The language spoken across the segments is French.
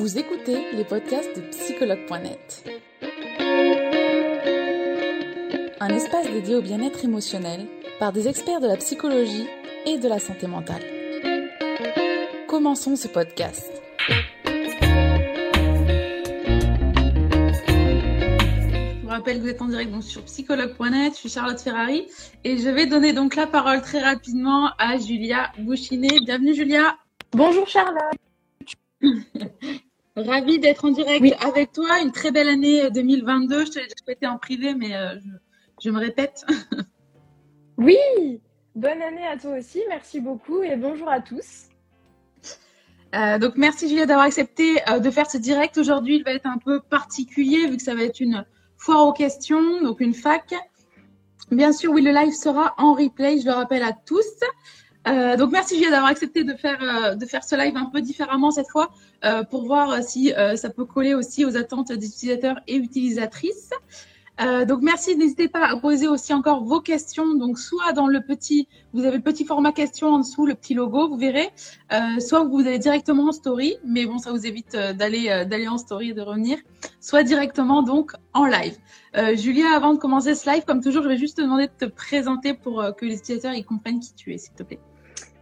Vous écoutez les podcasts de psychologue.net. Un espace dédié au bien-être émotionnel par des experts de la psychologie et de la santé mentale. Commençons ce podcast. Je vous rappelle que vous êtes en direct donc, sur psychologue.net, je suis Charlotte Ferrari et je vais donner donc la parole très rapidement à Julia Bouchinet. Bienvenue Julia. Bonjour Charlotte. Ravie d'être en direct avec toi. Une très belle année 2022. Je te l'ai souhaité en privé, mais euh, je, je, me répète. oui, bonne année à toi aussi. Merci beaucoup et bonjour à tous. Euh, donc merci Julia d'avoir accepté euh, de faire ce direct aujourd'hui. Il va être un peu particulier vu que ça va être une foire aux questions, donc une fac. Bien sûr, oui, le live sera en replay. Je le rappelle à tous. Euh, donc merci Julia d'avoir accepté de faire euh, de faire ce live un peu différemment cette fois euh, pour voir si euh, ça peut coller aussi aux attentes des utilisateurs et utilisatrices. Euh, donc merci, n'hésitez pas à poser aussi encore vos questions. Donc soit dans le petit, vous avez le petit format question en dessous, le petit logo, vous verrez. soit vous allez directement en story, mais bon ça vous évite d'aller d'aller en story et de revenir. Soit directement donc en live. Julia, avant de commencer ce live, comme toujours, je vais juste te demander de te présenter pour que les utilisateurs ils comprennent qui tu es, s'il te plaît.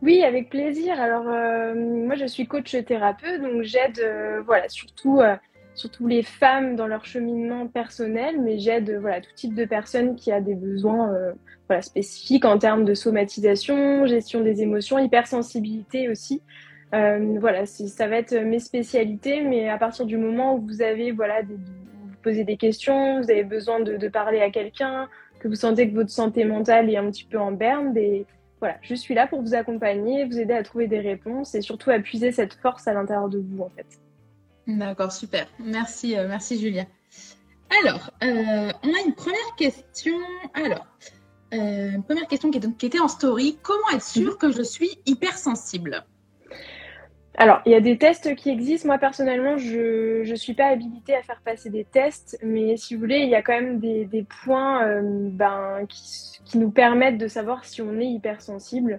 Oui, avec plaisir. Alors, euh, moi, je suis coach thérapeute, donc j'aide, euh, voilà, surtout, euh, surtout les femmes dans leur cheminement personnel, mais j'aide, voilà, tout type de personnes qui a des besoins, voilà, spécifiques en termes de somatisation, gestion des émotions, hypersensibilité aussi. voilà, ça va être mes spécialités, mais à partir du moment où vous avez, voilà, des, vous posez des questions, vous avez besoin de, de parler à quelqu'un, que vous sentez que votre santé mentale est un petit peu en berne, des voilà, je suis là pour vous accompagner, vous aider à trouver des réponses et surtout à puiser cette force à l'intérieur de vous en fait. D'accord, super. Merci, euh, merci Julia. Alors, euh, on a une première question. Alors, euh, une première question qui, est, qui, était en story. Comment être sûr que je suis hypersensible? Alors, il y a des tests qui existent. Moi, personnellement, je ne suis pas habilitée à faire passer des tests, mais si vous voulez, il y a quand même des, des points euh, ben, qui, qui, nous permettent de savoir si on est hypersensible.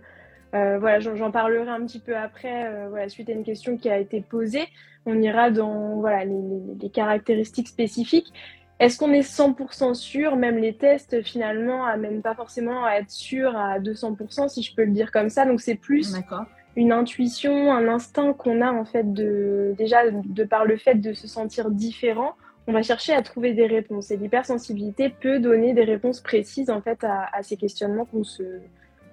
Euh, voilà, j'en parlerai un petit peu après, euh, voilà, suite à une question qui a été posée. On ira dans voilà, les, les, les caractéristiques spécifiques. Est-ce qu'on est 100% sûr Même les tests, finalement, amènent pas forcément à être sûr à 200%, si je peux le dire comme ça? Donc, c'est plus une intuition, un instinct qu'on a en fait de déjà de par le fait de se sentir différent, on va chercher à trouver des réponses. Et l'hypersensibilité peut donner des réponses précises en fait à, à ces questionnements qu'on se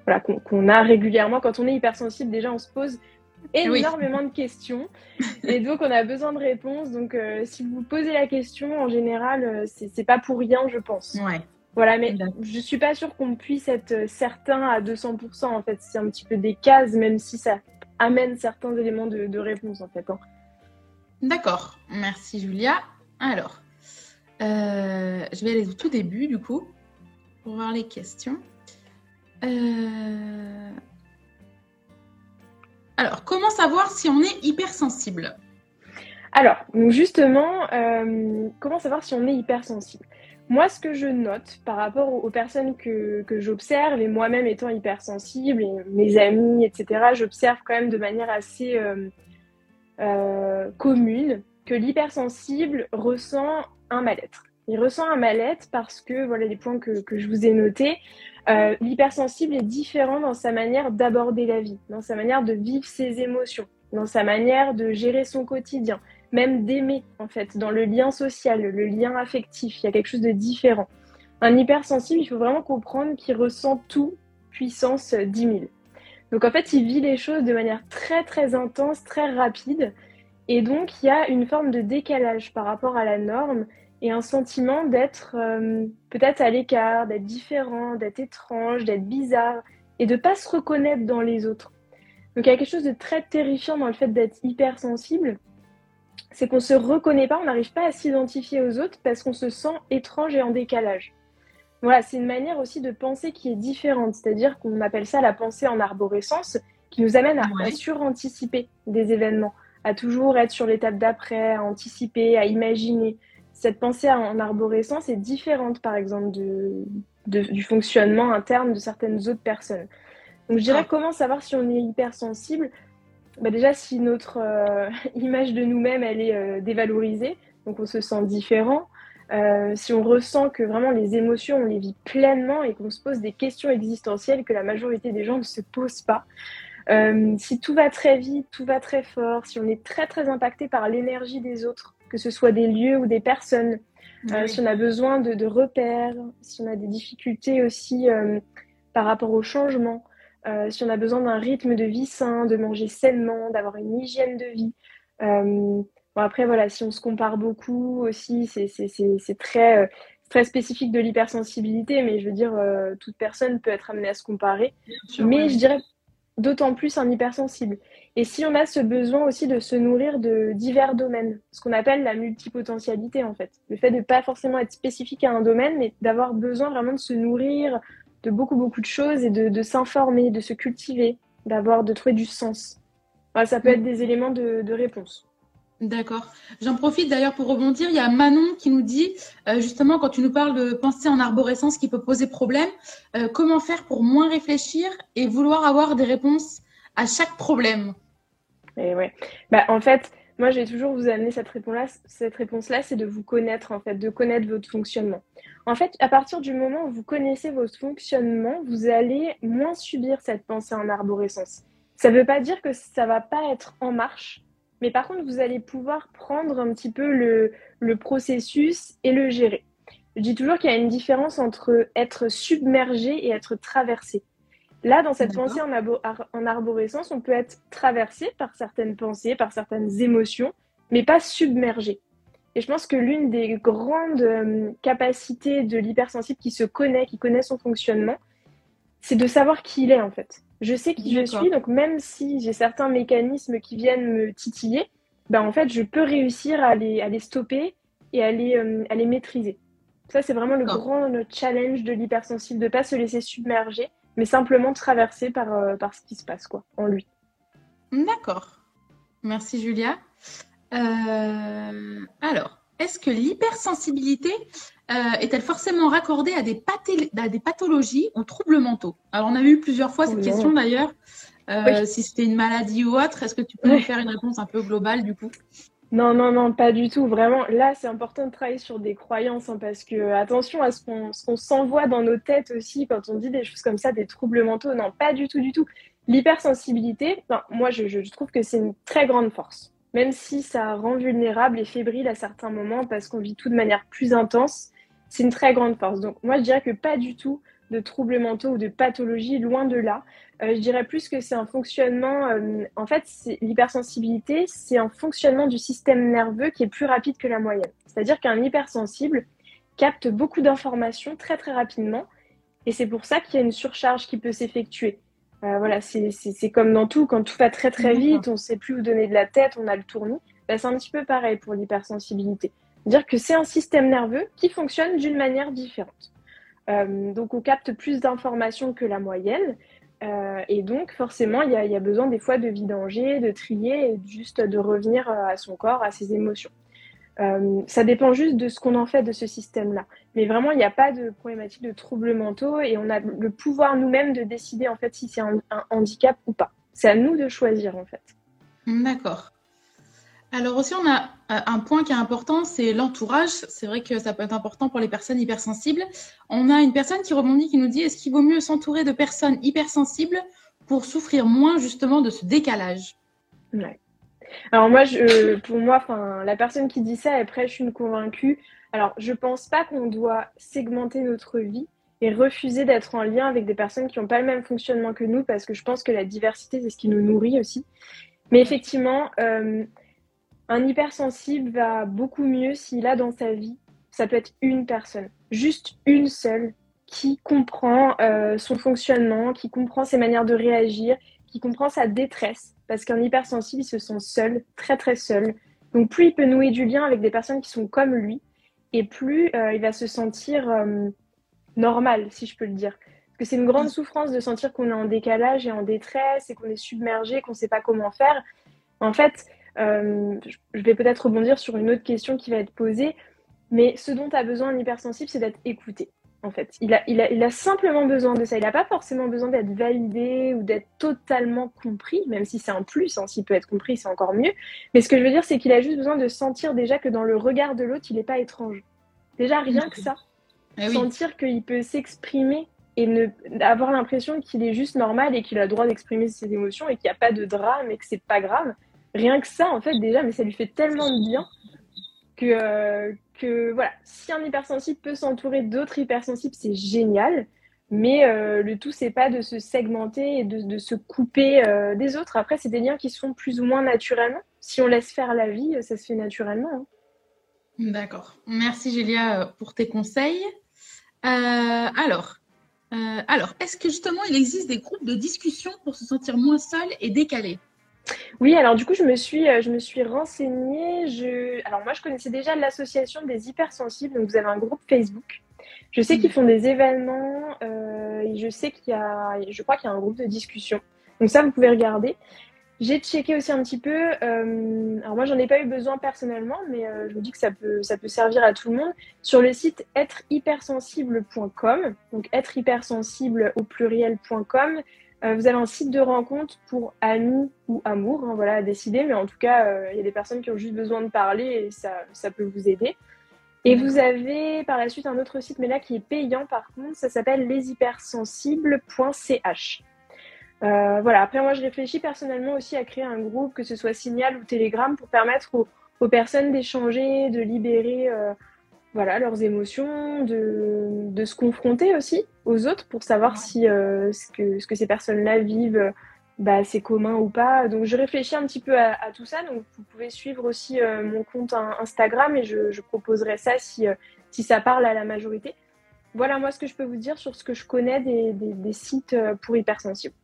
voilà qu'on a régulièrement quand on est hypersensible. Déjà, on se pose énormément oui. de questions et donc on a besoin de réponses. Donc, euh, si vous posez la question, en général, euh, c'est pas pour rien, je pense. Ouais. Voilà, mais je suis pas sûre qu'on puisse être certain à 200%. En fait, c'est un petit peu des cases, même si ça amène certains éléments de, de réponse, en fait. Hein. D'accord. Merci, Julia. Alors, euh, je vais aller au tout début, du coup, pour voir les questions. Euh... Alors, comment savoir si on est hypersensible? Alors, justement, euh, comment savoir si on est hypersensible? Moi, ce que je note par rapport aux personnes que, j'observe, et moi-même étant hypersensible, et mes amis, etc., j'observe quand même de manière assez euh, euh, commune que l'hypersensible ressent un mal-être. Il ressent un mal-être parce que, voilà les points que, que je vous ai notés, euh, l'hypersensible est différent dans sa manière d'aborder la vie, dans sa manière de vivre ses émotions, dans sa manière de gérer son quotidien, même d'aimer, en fait, dans le lien social, le lien affectif. Il y a quelque chose de différent. Un hypersensible, il faut vraiment comprendre qu'il ressent tout puissance 10 000. Donc en fait, il vit les choses de manière très très intense, très rapide. Et donc, il y a une forme de décalage par rapport à la norme et un sentiment d'être euh, peut-être à l'écart, d'être différent, d'être étrange, d'être bizarre et de ne pas se reconnaître dans les autres. Donc il y a quelque chose de très terrifiant dans le fait d'être hypersensible c'est qu'on se reconnaît pas, on n'arrive pas à s'identifier aux autres parce qu'on se sent étrange et en décalage. Voilà, c'est une manière aussi de penser qui est différente, c'est-à-dire qu'on appelle ça la pensée en arborescence, qui nous amène à, ouais. à suranticiper des événements, à toujours être sur l'étape d'après, à anticiper, à imaginer. Cette pensée en arborescence est différente, par exemple, de, de, du fonctionnement interne de certaines autres personnes. Donc, je dirais comment savoir si on est hypersensible bah déjà, si notre image de nous-mêmes, elle est dévalorisée, donc on se sent différent, si on ressent que vraiment les émotions, on les vit pleinement et qu'on se pose des questions existentielles que la majorité des gens ne se posent pas, si tout va très vite, tout va très fort, si on est très très impacté par l'énergie des autres, que ce soit des lieux ou des personnes, euh, si on a besoin de, repères, si on a des difficultés aussi euh, par rapport au changement, euh, si on a besoin d'un rythme de vie sain, de manger sainement, d'avoir une hygiène de vie. bon, après, voilà, si on se compare beaucoup aussi, c'est très, très spécifique de l'hypersensibilité, mais je veux dire, toute personne peut être amenée à se comparer. mais je dirais d'autant plus un hypersensible. Et si on a ce besoin aussi de se nourrir de divers domaines, ce qu'on appelle la multipotentialité en fait, le fait de pas forcément être spécifique à un domaine, mais d'avoir besoin vraiment de se nourrir de beaucoup beaucoup de choses et de, s'informer, de se cultiver, d'avoir de trouver du sens. ça peut être des éléments de réponse. D'accord. J'en profite d'ailleurs pour rebondir. Il y a Manon qui nous dit, euh, justement, quand tu nous parles de pensée en arborescence qui peut poser problème, euh, comment faire pour moins réfléchir et vouloir avoir des réponses à chaque problème? Et ouais. Bah, en fait, moi, je vais toujours vous amener cette réponse-là. Cette réponse-là, c'est de vous connaître, en fait, de connaître votre fonctionnement. En fait, à partir du moment où vous connaissez votre fonctionnement, vous allez moins subir cette pensée en arborescence. Ça ne veut pas dire que ça va pas être en marche, mais par contre, vous allez pouvoir prendre un petit peu le processus et le gérer. Je dis toujours qu'il y a une différence entre être submergé et être traversé. Là, dans cette pensée en, en, arborescence, on peut être traversé par certaines pensées, par certaines émotions, mais pas submergé. Et je pense que l'une des grandes euh, capacités de l'hypersensible qui se connaît, qui connaît son fonctionnement, c'est de savoir qui il est en fait. Je sais qui je suis, donc même si j'ai certains mécanismes qui viennent me titiller, ben en fait, je peux réussir à les, à les stopper et à les, euh, à les maîtriser. Ça, c'est vraiment le grand challenge de l'hypersensible, de ne pas se laisser submerger, mais simplement traverser par, euh, par ce qui se passe quoi, en lui. D'accord. Merci Julia. Euh, alors, est-ce que l'hypersensibilité euh, est-elle forcément raccordée à des, des, pathologies ou troubles mentaux? Alors, on a eu plusieurs fois cette question d'ailleurs. Euh, si c'était une maladie ou autre, est-ce que tu peux nous faire une réponse un peu globale du coup? Non, non, non, pas du tout. Vraiment, là, c'est important de travailler sur des croyances, hein, parce que attention à ce qu'on s'envoie dans nos têtes aussi quand on dit des choses comme ça, des troubles mentaux. Non, pas du tout, du tout. L'hypersensibilité, moi, je, trouve que c'est une très grande force, même si ça rend vulnérable et fébrile à certains moments, parce qu'on vit tout de manière plus intense c'est une très grande force. Donc moi, je dirais que pas du tout de troubles mentaux ou de pathologies, loin de là. Euh, je dirais plus que c'est un fonctionnement, euh, en fait, l'hypersensibilité, c'est un fonctionnement du système nerveux qui est plus rapide que la moyenne. C'est-à-dire qu'un hypersensible capte beaucoup d'informations très très rapidement, et c'est pour ça qu'il y a une surcharge qui peut s'effectuer. Euh, voilà, c'est comme dans tout, quand tout va très très vite, on ne sait plus où donner de la tête, on a le tournis. Ben, c'est un petit peu pareil pour l'hypersensibilité dire que c'est un système nerveux qui fonctionne d'une manière différente. Euh, donc on capte plus d'informations que la moyenne. Euh, et donc forcément, il y, a, besoin des fois de vidanger, de trier et juste de revenir euh, à son corps, à ses émotions. ça dépend juste de ce qu'on en fait de ce système-là. Mais vraiment, il n'y a pas de problématique de troubles mentaux et on a le pouvoir nous-mêmes de décider en fait si c'est un handicap ou pas. C'est à nous de choisir en fait. D'accord. Alors aussi, on a euh, un point qui est important, c'est l'entourage. C'est vrai que ça peut être important pour les personnes hypersensibles. On a une personne qui rebondit, qui nous dit, est-ce qu'il vaut mieux s'entourer de personnes hypersensibles pour souffrir moins justement de ce décalage? Ouais. Alors moi, je, pour moi, la personne qui dit ça, elle prêche une convaincue. Alors, je pense pas qu'on doit segmenter notre vie et refuser d'être en lien avec des personnes qui n'ont pas le même fonctionnement que nous, parce que je pense que la diversité, c'est ce qui nous nourrit aussi. Mais effectivement, euh, un hypersensible va beaucoup mieux s'il a dans sa vie, ça peut être une personne, juste une seule, qui comprend euh, son fonctionnement, qui comprend ses manières de réagir, qui comprend sa détresse. Parce qu'un hypersensible, il se sent seul, très très seul. Donc plus il peut nouer du lien avec des personnes qui sont comme lui, et plus euh, il va se sentir euh, normal, si je peux le dire. Parce que c'est une grande souffrance de sentir qu'on est en décalage et en détresse et qu'on est submergé, qu'on ne sait pas comment faire. En fait, euh, je vais peut-être rebondir sur une autre question qui va être posée, mais ce dont a besoin un hypersensible, c'est d'être écouté. en fait. Il a, il a, il a simplement besoin de ça. Il n'a pas forcément besoin d'être validé ou d'être totalement compris, même si c'est un plus. Hein, S'il peut être compris, c'est encore mieux. Mais ce que je veux dire, c'est qu'il a juste besoin de sentir déjà que dans le regard de l'autre, il n'est pas étrange. Déjà, rien que ça. Eh sentir qu'il peut s'exprimer et ne, avoir l'impression qu'il est juste normal et qu'il a le droit d'exprimer ses émotions et qu'il n'y a pas de drame et que c'est pas grave. Rien que ça, en fait, déjà, mais ça lui fait tellement de bien que, euh, voilà, si un hypersensible peut s'entourer d'autres hypersensibles, c'est génial. Mais euh, le tout, c'est pas de se segmenter et de, se couper euh, des autres. Après, c'est des liens qui sont plus ou moins naturellement. Si on laisse faire la vie, ça se fait naturellement. Hein. D'accord. Merci Julia pour tes conseils. alors, alors est-ce que justement il existe des groupes de discussion pour se sentir moins seul et décalé? Oui, alors du coup, je me suis, euh, je me suis renseignée. Je... Alors moi, je connaissais déjà l'association des hypersensibles. Donc, vous avez un groupe Facebook. Je sais qu'ils font des événements euh, et je sais qu'il y a, je crois qu'il y a un groupe de discussion. Donc ça, vous pouvez regarder. J'ai checké aussi un petit peu. Euh, alors moi, j'en ai pas eu besoin personnellement, mais je vous dis que ça peut, ça peut servir à tout le monde. Sur le site êtrehypersensible.com, donc êtrehypersensible au pluriel.com, vous avez un site de rencontre pour amis ou amour, hein, voilà, à décider, mais en tout cas, euh, il y a des personnes qui ont juste besoin de parler et ça, peut vous aider. Et vous avez par la suite un autre site, mais là qui est payant par contre, ça s'appelle leshypersensibles.ch. Euh, voilà, après moi je réfléchis personnellement aussi à créer un groupe, que ce soit Signal ou Telegram, pour permettre aux personnes d'échanger, de libérer voilà, leurs émotions, de, se confronter aussi aux autres pour savoir si euh, ce, que, ce que ces personnes-là vivent, bah, c'est commun ou pas. Donc je réfléchis un petit peu à, tout ça. Donc vous pouvez suivre aussi euh, mon compte Instagram et je, proposerai ça si, euh, si ça parle à la majorité. Voilà moi ce que je peux vous dire sur ce que je connais des, des sites pour hypersensibles.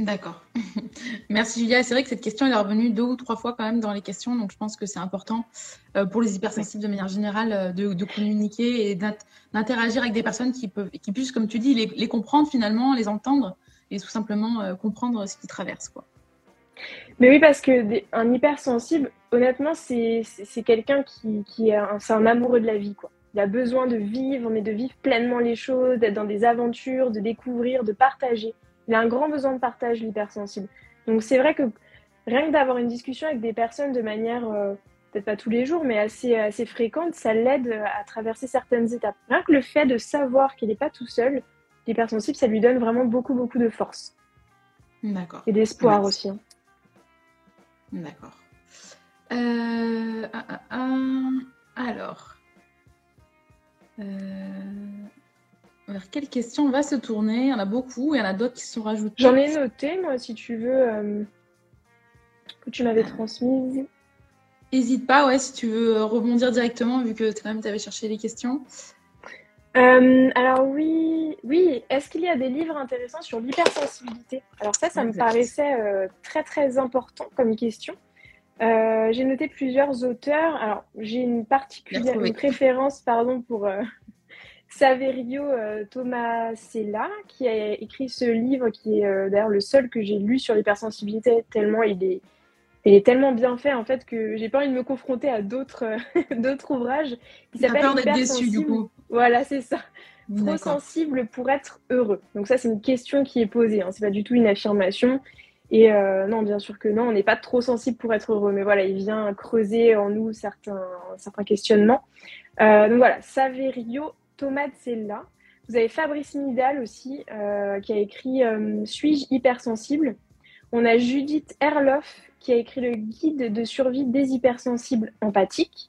D'accord. Merci Julia. C'est vrai que cette question est revenue deux ou trois fois quand même dans les questions, donc je pense que c'est important euh, pour les hypersensibles de manière générale euh, de, communiquer et d'interagir avec des personnes qui, peuvent, qui puissent, comme tu dis, les, comprendre finalement, les entendre et tout simplement euh, comprendre ce qu'ils traversent. Mais oui, parce que un hypersensible, honnêtement, c'est quelqu'un qui, est un, un amoureux de la vie. Quoi. Il a besoin de vivre, mais de vivre pleinement les choses, d'être dans des aventures, de découvrir, de partager il a un grand besoin de partage, l'hypersensible. Donc c'est vrai que rien que d'avoir une discussion avec des personnes de manière, euh, peut-être pas tous les jours, mais assez, assez fréquente, ça l'aide à traverser certaines étapes. Rien que le fait de savoir qu'il n'est pas tout seul, l'hypersensible, ça lui donne vraiment beaucoup, beaucoup de force. D'accord. Et d'espoir aussi. Hein. D'accord. Euh, alors. Euh, vers quelle question on va se tourner? Il y en a beaucoup, il y en a d'autres qui sont rajoutées. J'en ai noté, moi, si tu veux, euh, que tu m'avais transmise. N'hésite pas, ouais, si tu veux rebondir directement, vu que quand même tu avais cherché les questions. Euh, alors oui, oui. Est-ce qu'il y a des livres intéressants sur l'hypersensibilité? Alors ça, ça me paraissait euh, très très important comme question. j'ai noté plusieurs auteurs. Alors j'ai une particulière une préférence, pardon, pour Saverio euh, Tomasella, qui a écrit ce livre, qui est euh, d'ailleurs le seul que j'ai lu sur l'hypersensibilité, tellement il est, il est tellement bien fait en fait que j'ai pas envie de me confronter à d'autres d'autres ouvrages qui s'appellent du coup. Voilà, c'est ça. Trop sensible pour être heureux. Donc ça, c'est une question qui est posée. Hein. C'est pas du tout une affirmation. Et euh, non, bien sûr que non, on n'est pas trop sensible pour être heureux. Mais voilà, il vient creuser en nous certains certains questionnements. donc voilà, Saverio c'est là. Vous avez Fabrice Midal aussi, euh, qui a écrit euh, Suis-je hypersensible? On a Judith Erloff, qui a écrit le guide de survie des hypersensibles empathiques.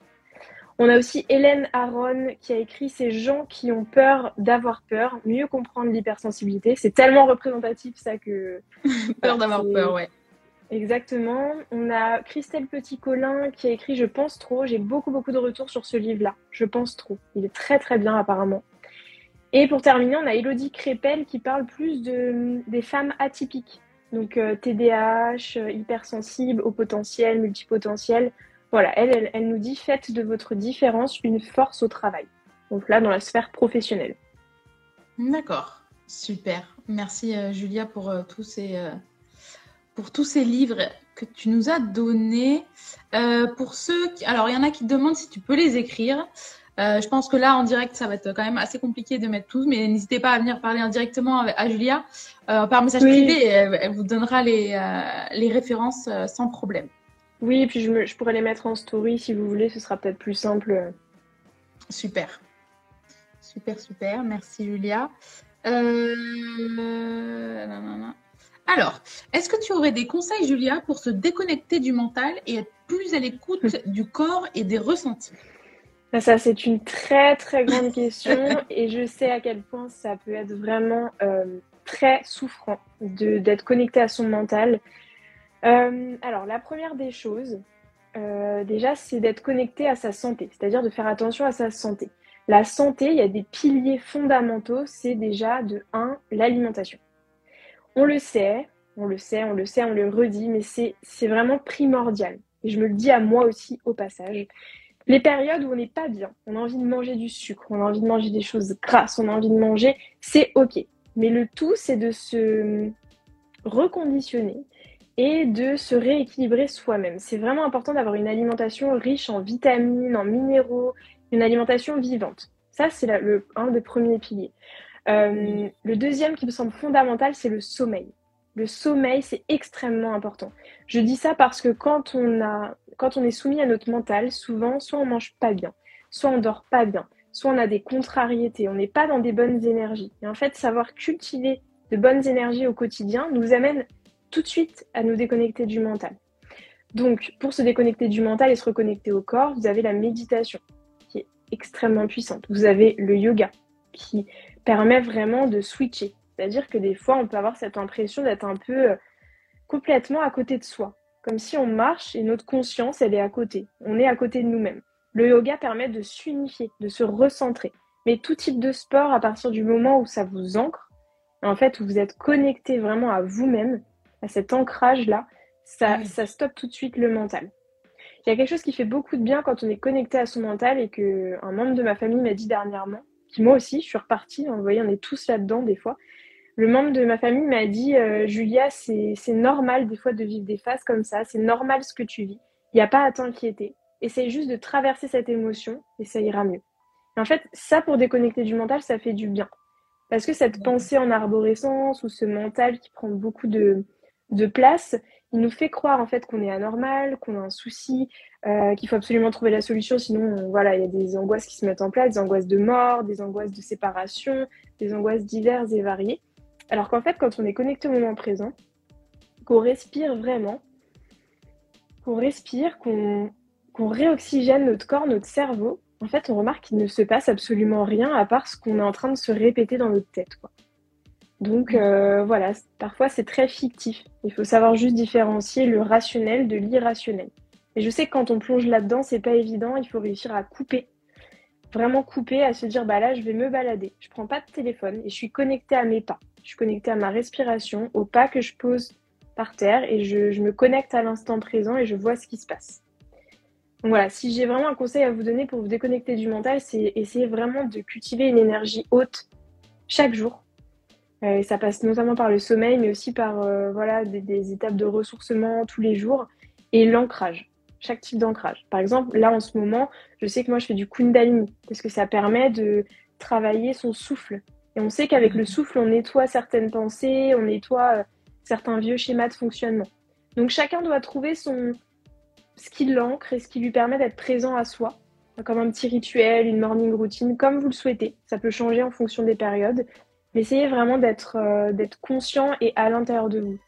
On a aussi Hélène Aron qui a écrit Ces gens qui ont peur d'avoir peur, mieux comprendre l'hypersensibilité. C'est tellement représentatif ça que. peur d'avoir peur, ouais. Exactement. On a Christelle Petit-Colin qui a écrit Je pense trop. J'ai beaucoup, beaucoup de retours sur ce livre-là. Je pense trop. Il est très, très bien, apparemment. Et pour terminer, on a Elodie Crépel qui parle plus de, des femmes atypiques. Donc TDAH, euh, hypersensible, au potentiel, multipotentiel. Voilà, elle, elle, nous dit Faites de votre différence une force au travail. Donc là, dans la sphère professionnelle. D'accord. Super. Merci euh, Julia pour euh, tous ces pour tous ces livres que tu nous as donnés. Euh, pour ceux qui... Alors, il y en a qui demandent si tu peux les écrire. je pense que là, en direct, ça va être quand même assez compliqué de mettre tout, mais n'hésitez pas à venir parler indirectement à Julia par message privé. elle, vous donnera les, les références sans problème. Oui, et puis je, je, pourrais les mettre en story si vous voulez, ce sera peut-être plus simple. Super. Super, super. Merci Julia. Euh, Alors, est-ce que tu aurais des conseils, Julia, pour se déconnecter du mental et être plus à l'écoute du corps et des ressentis? Ça, c'est une très, très grande question et je sais à quel point ça peut être vraiment euh, très souffrant d'être connecté à son mental. Euh, alors, la première des choses, euh, déjà, c'est d'être connecté à sa santé, c'est-à-dire de faire attention à sa santé. La santé, il y a des piliers fondamentaux, c'est déjà de 1, l'alimentation. On le sait, on le sait, on le sait, on le redit, mais c'est vraiment primordial. Et je me le dis à moi aussi au passage. Les périodes où on n'est pas bien, on a envie de manger du sucre, on a envie de manger des choses grasses, on a envie de manger, c'est ok. Mais le tout, c'est de se reconditionner et de se rééquilibrer soi-même. C'est vraiment important d'avoir une alimentation riche en vitamines, en minéraux, une alimentation vivante. Ça, c'est un des premiers piliers. Euh, le deuxième qui me semble fondamental, c'est le sommeil. Le sommeil, c'est extrêmement important. Je dis ça parce que quand on, a, quand on est soumis à notre mental, souvent, soit on mange pas bien, soit on dort pas bien, soit on a des contrariétés, on n'est pas dans des bonnes énergies. Et en fait, savoir cultiver de bonnes énergies au quotidien nous amène tout de suite à nous déconnecter du mental. Donc, pour se déconnecter du mental et se reconnecter au corps, vous avez la méditation, qui est extrêmement puissante. Vous avez le yoga, qui permet vraiment de switcher. C'est-à-dire que des fois, on peut avoir cette impression d'être un peu euh, complètement à côté de soi. Comme si on marche et notre conscience, elle est à côté. On est à côté de nous-mêmes. Le yoga permet de s'unifier, de se recentrer. Mais tout type de sport, à partir du moment où ça vous ancre, en fait, où vous êtes connecté vraiment à vous-même, à cet ancrage-là, ça, ça stoppe tout de suite le mental. Il y a quelque chose qui fait beaucoup de bien quand on est connecté à son mental et que un membre de ma famille m'a dit dernièrement, qui moi aussi, je suis repartie, vous voyez, on est tous là-dedans des fois. Le membre de ma famille m'a dit, euh, Julia, c'est normal des fois de vivre des phases comme ça, c'est normal ce que tu vis, il n'y a pas à t'inquiéter. Essaye juste de traverser cette émotion et ça ira mieux. en fait, ça pour déconnecter du mental, ça fait du bien. Parce que cette pensée en arborescence ou ce mental qui prend beaucoup de, de place, il nous fait croire en fait qu'on est anormal, qu'on a un souci, euh, qu'il faut absolument trouver la solution, sinon voilà, il y a des angoisses qui se mettent en place, des angoisses de mort, des angoisses de séparation, des angoisses diverses et variées. Alors qu'en fait, quand on est connecté au moment présent, qu'on respire vraiment, qu'on respire, qu'on réoxygène notre corps, notre cerveau, en fait, on remarque qu'il ne se passe absolument rien à part ce qu'on est en train de se répéter dans notre tête. Quoi. Donc euh, voilà, parfois c'est très fictif. Il faut savoir juste différencier le rationnel de l'irrationnel. Et je sais que quand on plonge là-dedans, c'est pas évident. Il faut réussir à couper, vraiment couper, à se dire bah là je vais me balader. Je prends pas de téléphone et je suis connectée à mes pas. Je suis connectée à ma respiration, aux pas que je pose par terre et je, je me connecte à l'instant présent et je vois ce qui se passe. Donc voilà, si j'ai vraiment un conseil à vous donner pour vous déconnecter du mental, c'est essayer vraiment de cultiver une énergie haute chaque jour et ça passe notamment par le sommeil, mais aussi par euh, voilà, des, étapes de ressourcement tous les jours et l'ancrage, chaque type d'ancrage. Par exemple, là en ce moment, je sais que moi je fais du Kundalini parce que ça permet de travailler son souffle. Et on sait qu'avec le souffle, on nettoie certaines pensées, on nettoie euh, certains vieux schémas de fonctionnement. Donc chacun doit trouver son ce qui l'ancre et ce qui lui permet d'être présent à soi, comme un petit rituel, une morning routine, comme vous le souhaitez. Ça peut changer en fonction des périodes. Mais essayez vraiment d'être euh, d'être conscient et à l'intérieur de vous,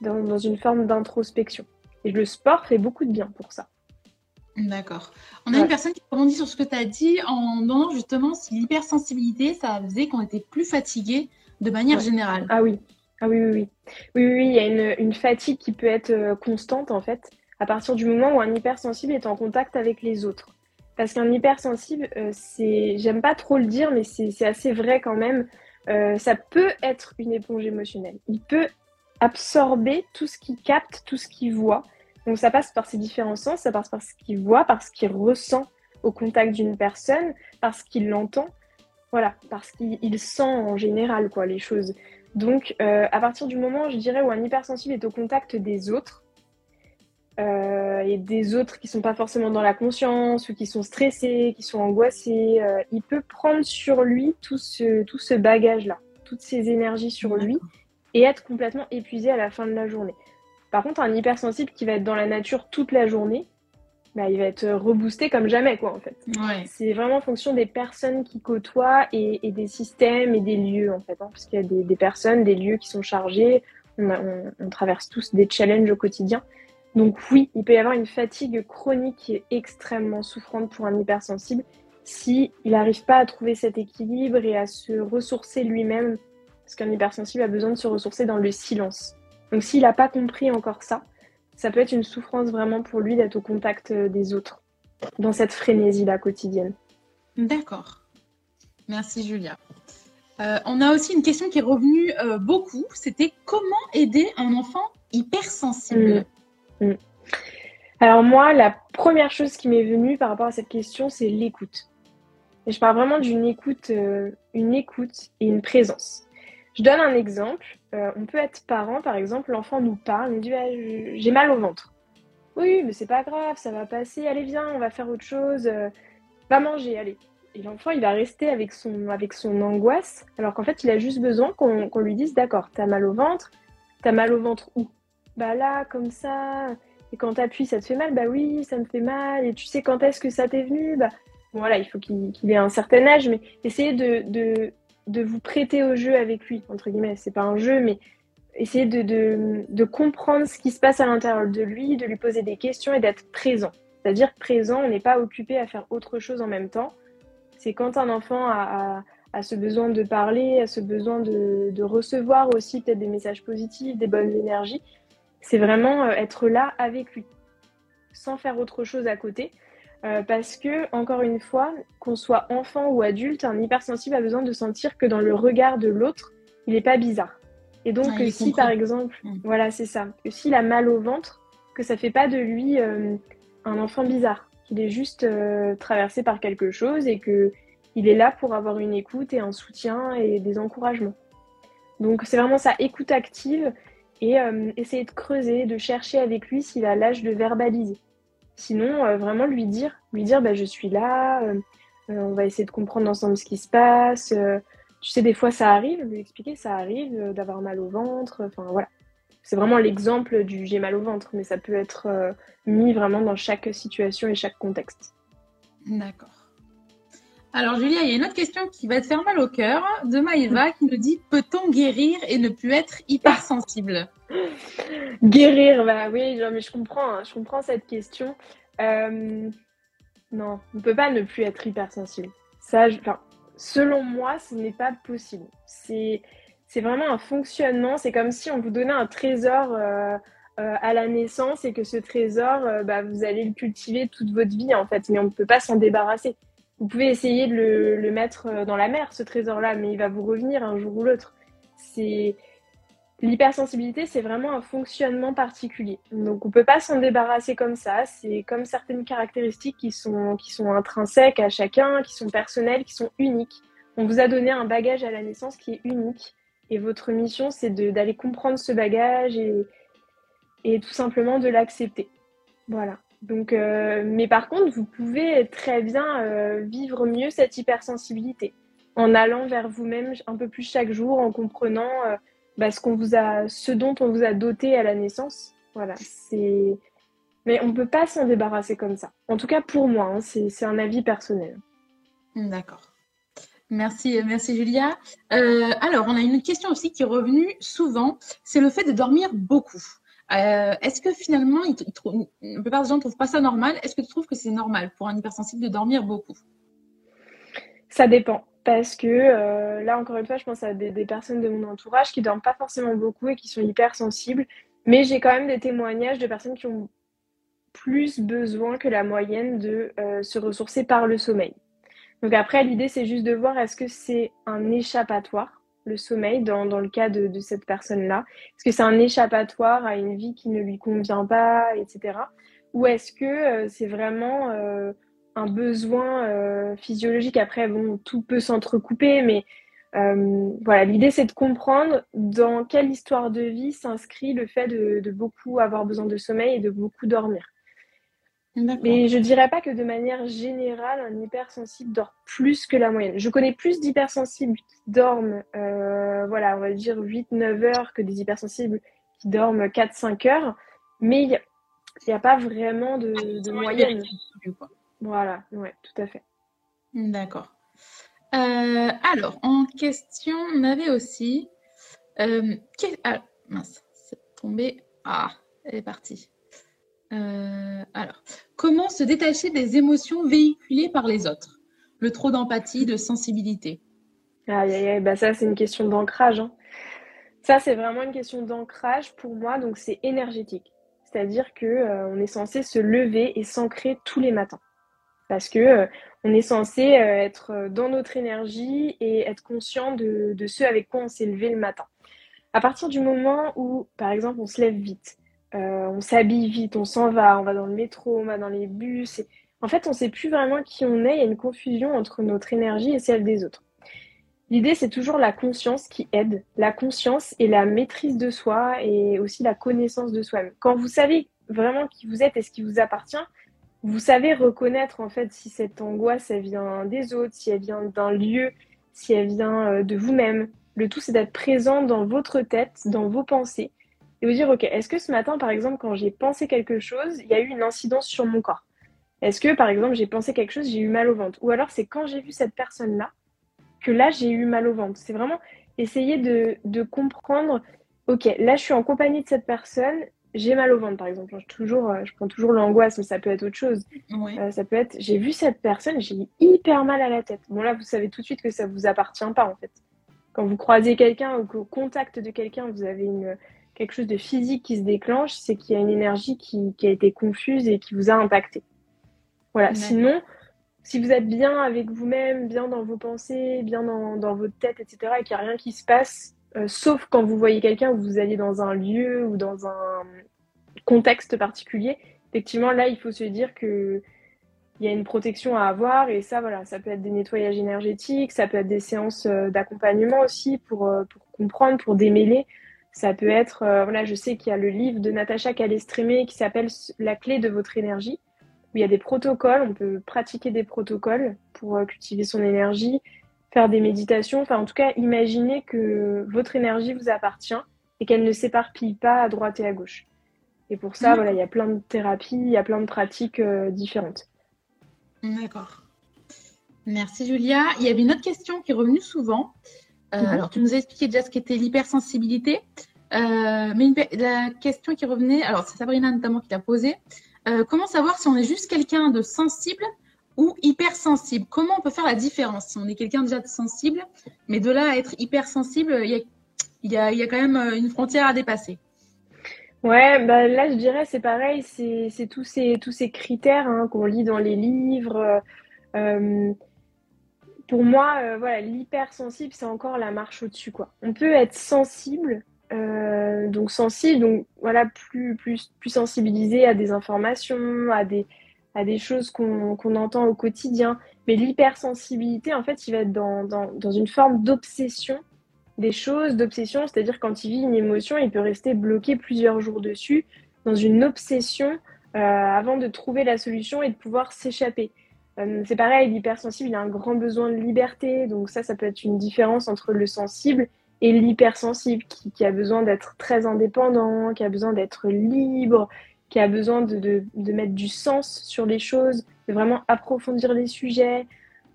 dans, dans une forme d'introspection. Et le sport fait beaucoup de bien pour ça. D'accord. On a une personne qui rebondit sur ce que tu as dit en demandant justement si l'hypersensibilité, ça faisait qu'on était plus fatigué de manière générale. Ah oui. Ah oui, oui, oui. Oui, oui, il y a une, une, fatigue qui peut être euh, constante en fait, à partir du moment où un hypersensible est en contact avec les autres. Parce qu'un hypersensible, euh, c'est, j'aime pas trop le dire, mais c'est assez vrai quand même. Euh, ça peut être une éponge émotionnelle. Il peut absorber tout ce qu'il capte, tout ce qu'il voit. Donc ça passe par ses différents sens, ça passe par ce qu'il voit, par ce qu'il ressent au contact d'une personne, parce qu'il l'entend, voilà, parce qu'il sent en général quoi les choses. Donc euh, à partir du moment, je dirais, où un hypersensible est au contact des autres, euh, et des autres qui sont pas forcément dans la conscience ou qui sont stressés, qui sont angoissés, euh, il peut prendre sur lui tout ce, tout ce bagage-là, toutes ces énergies sur lui et être complètement épuisé à la fin de la journée. Par contre, un hypersensible qui va être dans la nature toute la journée, bah, il va être reboosté comme jamais, quoi, en fait. C'est vraiment en fonction des personnes qui côtoient et, des systèmes et des lieux, en fait. Hein, parce qu'il y a des, personnes, des lieux qui sont chargés. on, traverse tous des challenges au quotidien. Donc oui, il peut y avoir une fatigue chronique qui est extrêmement souffrante pour un hypersensible si il n'arrive pas à trouver cet équilibre et à se ressourcer lui-même, parce qu'un hypersensible a besoin de se ressourcer dans le silence. Donc s'il n'a pas compris encore ça, ça peut être une souffrance vraiment pour lui d'être au contact euh, des autres, dans cette frénésie-là quotidienne. D'accord. Merci Julia. Euh, on a aussi une question qui est revenue euh, beaucoup, c'était comment aider un enfant hypersensible? Mm. Mm. Alors moi, la première chose qui m'est venue par rapport à cette question, c'est l'écoute. Et je parle vraiment d'une écoute, une écoute et une présence. Je donne un exemple. Euh, on peut être parent, par exemple, l'enfant nous parle, il nous dit ah, j'ai mal au ventre. Oui, mais c'est pas grave, ça va passer. Allez, viens, on va faire autre chose. Euh, va manger, allez. Et l'enfant, il va rester avec son, avec son angoisse, alors qu'en fait, il a juste besoin qu'on lui dise d'accord, t'as mal au ventre. T'as mal au ventre où? Bah là, comme ça. Et quand t'appuies, ça te fait mal Bah oui, ça me fait mal. Et tu sais quand est-ce que ça t'est venu? Bah voilà, il faut qu'il ait un certain âge, mais essayez de, de vous prêter au jeu avec lui, entre guillemets. C'est pas un jeu, mais essayer de, de, comprendre ce qui se passe à l'intérieur de lui, de lui poser des questions et d'être présent. C'est-à-dire présent, on n'est pas occupé à faire autre chose en même temps. C'est quand un enfant a, a, ce besoin de parler, a ce besoin de, de recevoir aussi peut-être des messages positifs, des bonnes énergies, c'est vraiment euh, être là avec lui, sans faire autre chose à côté. Euh, parce que, encore une fois, qu'on soit enfant ou adulte, un hypersensible a besoin de sentir que dans le regard de l'autre, il n'est pas bizarre. Et donc, ah, si par exemple, mm. voilà, c'est ça, que s'il a mal au ventre, que ça fait pas de lui euh, un enfant bizarre, qu'il est juste euh, traversé par quelque chose et que il est là pour avoir une écoute et un soutien et des encouragements. Donc, c'est vraiment ça, écoute active et essayer de creuser, de chercher avec lui s'il a l'âge de verbaliser. Sinon, euh, vraiment lui dire, lui dire bah, je suis là, euh, euh, on va essayer de comprendre ensemble ce qui se passe. tu sais, des fois ça arrive, lui expliquer, ça arrive d'avoir mal au ventre. Enfin voilà. C'est vraiment l'exemple du j'ai mal au ventre, mais ça peut être mis vraiment dans chaque situation et chaque contexte. D'accord. Alors Julia, il y a une autre question qui va te faire mal au cœur de Maëva qui nous dit peut-on guérir et ne plus être hypersensible? Guérir, bah oui, mais je comprends, hein, je comprends cette question. Euh, non, on ne peut pas ne plus être hypersensible. Ça, selon moi, ce n'est pas possible. C'est, c'est vraiment un fonctionnement. C'est comme si on vous donnait un trésor euh, euh, à la naissance et que ce trésor, bah, vous allez le cultiver toute votre vie en fait, mais on ne peut pas s'en débarrasser. Vous pouvez essayer de le, mettre dans la mer, ce trésor-là, mais il va vous revenir un jour ou l'autre. C'est L'hypersensibilité, c'est vraiment un fonctionnement particulier. Donc, on ne peut pas s'en débarrasser comme ça. C'est comme certaines caractéristiques qui sont, qui sont intrinsèques à chacun, qui sont personnelles, qui sont uniques. On vous a donné un bagage à la naissance qui est unique. Et votre mission, c'est d'aller comprendre ce bagage et, et tout simplement de l'accepter. Voilà. Donc, euh, mais par contre, vous pouvez très bien euh, vivre mieux cette hypersensibilité en allant vers vous-même un peu plus chaque jour, en comprenant euh, bah, ce, qu'on vous a, ce dont on vous a doté à la naissance. Voilà, c'est. Mais on ne peut pas s'en débarrasser comme ça. En tout cas, pour moi, hein, c'est un avis personnel. D'accord. Merci, merci Julia. Alors, on a une question aussi qui est revenue souvent, c'est le fait de dormir beaucoup. Euh, est-ce que finalement, la plupart des gens ne trouvent pas ça normal? Est-ce que tu trouves que c'est normal pour un hypersensible de dormir beaucoup? Ça dépend parce que euh, là, encore une fois, je pense à des, personnes de mon entourage qui dorment pas forcément beaucoup et qui sont hyper sensibles. Mais j'ai quand même des témoignages de personnes qui ont plus besoin que la moyenne de euh, se ressourcer par le sommeil. Donc après, l'idée, c'est juste de voir est-ce que c'est un échappatoire, le sommeil, dans, le cas de, cette personne-là? Est-ce que c'est un échappatoire à une vie qui ne lui convient pas, etc. Ou est-ce que euh, c'est vraiment un besoin euh, physiologique? Après, bon, tout peut s'entrecouper, mais Euh, voilà, l'idée c'est de comprendre dans quelle histoire de vie s'inscrit le fait de, beaucoup avoir besoin de sommeil et de beaucoup dormir. Mais je dirais pas que de manière générale, un hypersensible dort plus que la moyenne. Je connais plus d'hypersensibles qui dorment, euh, voilà, on va dire 8-9 heures que des hypersensibles qui dorment 4-5 heures. Mais il n'y a, pas vraiment de, de moyenne. Voilà, ouais, tout à fait. D'accord. Euh, alors, en question, on avait aussi. Euh, ah, mince, c'est tombé. Ah, elle est partie. Euh, alors, comment se détacher des émotions véhiculées par les autres? Le trop d'empathie, de sensibilité. Aïe, aïe, aïe, bah ça, c'est une question d'ancrage. Hein. Ça, c'est vraiment une question d'ancrage pour moi, donc c'est énergétique. C'est-à-dire que on est censé se lever et s'ancrer tous les matins parce que euh, on est censé euh, être euh, dans notre énergie et être conscient de, ce avec quoi on s'est levé le matin. À partir du moment où, par exemple, on se lève vite, on s'habille vite, on s'en va, on va dans le métro, on va dans les bus, en fait, on ne sait plus vraiment qui on est, il y a une confusion entre notre énergie et celle des autres. L'idée, c'est toujours la conscience qui aide, la conscience et la maîtrise de soi et aussi la connaissance de soi-même. Quand vous savez vraiment qui vous êtes et ce qui vous appartient, vous savez reconnaître en fait si cette angoisse elle vient des autres, si elle vient d'un lieu, si elle vient euh, de vous-même. Le tout c'est d'être présent dans votre tête, dans vos pensées et vous dire ok, est-ce que ce matin par exemple quand j'ai pensé quelque chose, il y a eu une incidence sur mon corps? Est-ce que par exemple j'ai pensé quelque chose, j'ai eu mal au ventre? Ou alors c'est quand j'ai vu cette personne là que là j'ai eu mal au ventre. C'est vraiment essayer de, de comprendre ok, là je suis en compagnie de cette personne, j'ai mal au ventre, par exemple. Je, toujours, euh, je prends toujours l'angoisse, mais ça peut être autre chose. Euh, ça peut être, j'ai vu cette personne, j'ai hyper mal à la tête. Bon, là, vous savez tout de suite que ça vous appartient pas, en fait. Quand vous croisez quelqu'un ou qu'au contact de quelqu'un, vous avez une, quelque chose de physique qui se déclenche, c'est qu'il y a une énergie qui, qui, a été confuse et qui vous a impacté. Voilà. Sinon, si vous êtes bien avec vous-même, bien dans vos pensées, bien dans, dans votre tête, etc., et qu'il n'y a rien qui se passe, euh, sauf quand vous voyez quelqu'un où vous allez dans un lieu ou dans un contexte particulier, effectivement, là, il faut se dire que il y a une protection à avoir et ça, voilà, ça peut être des nettoyages énergétiques, ça peut être des séances euh, d'accompagnement aussi pour, euh, pour comprendre, pour démêler. Ça peut être, voilà, je sais qu'il y a le livre de Natacha Calestrémé qui s'appelle La clé de votre énergie, où il y a des protocoles, on peut pratiquer des protocoles pour cultiver son énergie faire des méditations, enfin en tout cas imaginez que votre énergie vous appartient et qu'elle ne s'éparpille pas à droite et à gauche. Et pour ça, voilà, il y a plein de thérapies, il y a plein de pratiques euh, différentes. D'accord. Merci Julia. Il y avait une autre question qui est revenue souvent. Euh, mhm. Alors, tu nous as expliqué déjà ce qu'était l'hypersensibilité. Euh, mais la question qui revenait, alors c'est Sabrina notamment qui l'a posée. comment savoir si on est juste quelqu'un de sensible ou hypersensible? Comment on peut faire la différence? Si on est quelqu'un déjà de sensible, mais de là à être hypersensible, il y a, y, a, quand même euh, une frontière à dépasser. Ouais, bah là je dirais c'est pareil, c'est tous ces, tous ces critères hein, qu'on lit dans les livres. Euh, pour moi, euh, voilà, l'hypersensible, c'est encore la marche au-dessus. On peut être sensible, donc sensible, donc voilà, plus, plus, plus sensibilisé à des informations, à des, à des choses qu'on entend au quotidien. Mais l'hypersensibilité, en fait, il va être dans, dans, dans une forme d'obsession des choses, d'obsession, c'est-à-dire quand il vit une émotion, il peut rester bloqué plusieurs jours dessus, dans une obsession, euh, avant de trouver la solution et de pouvoir s'échapper. Euh, c'est pareil, l'hypersensible, il a un grand besoin de liberté, donc ça, ça peut être une différence entre le sensible et l'hypersensible, qui, qui a besoin d'être très indépendant, qui a besoin d'être libre, qui a besoin de, de, mettre du sens sur les choses, de vraiment approfondir les sujets.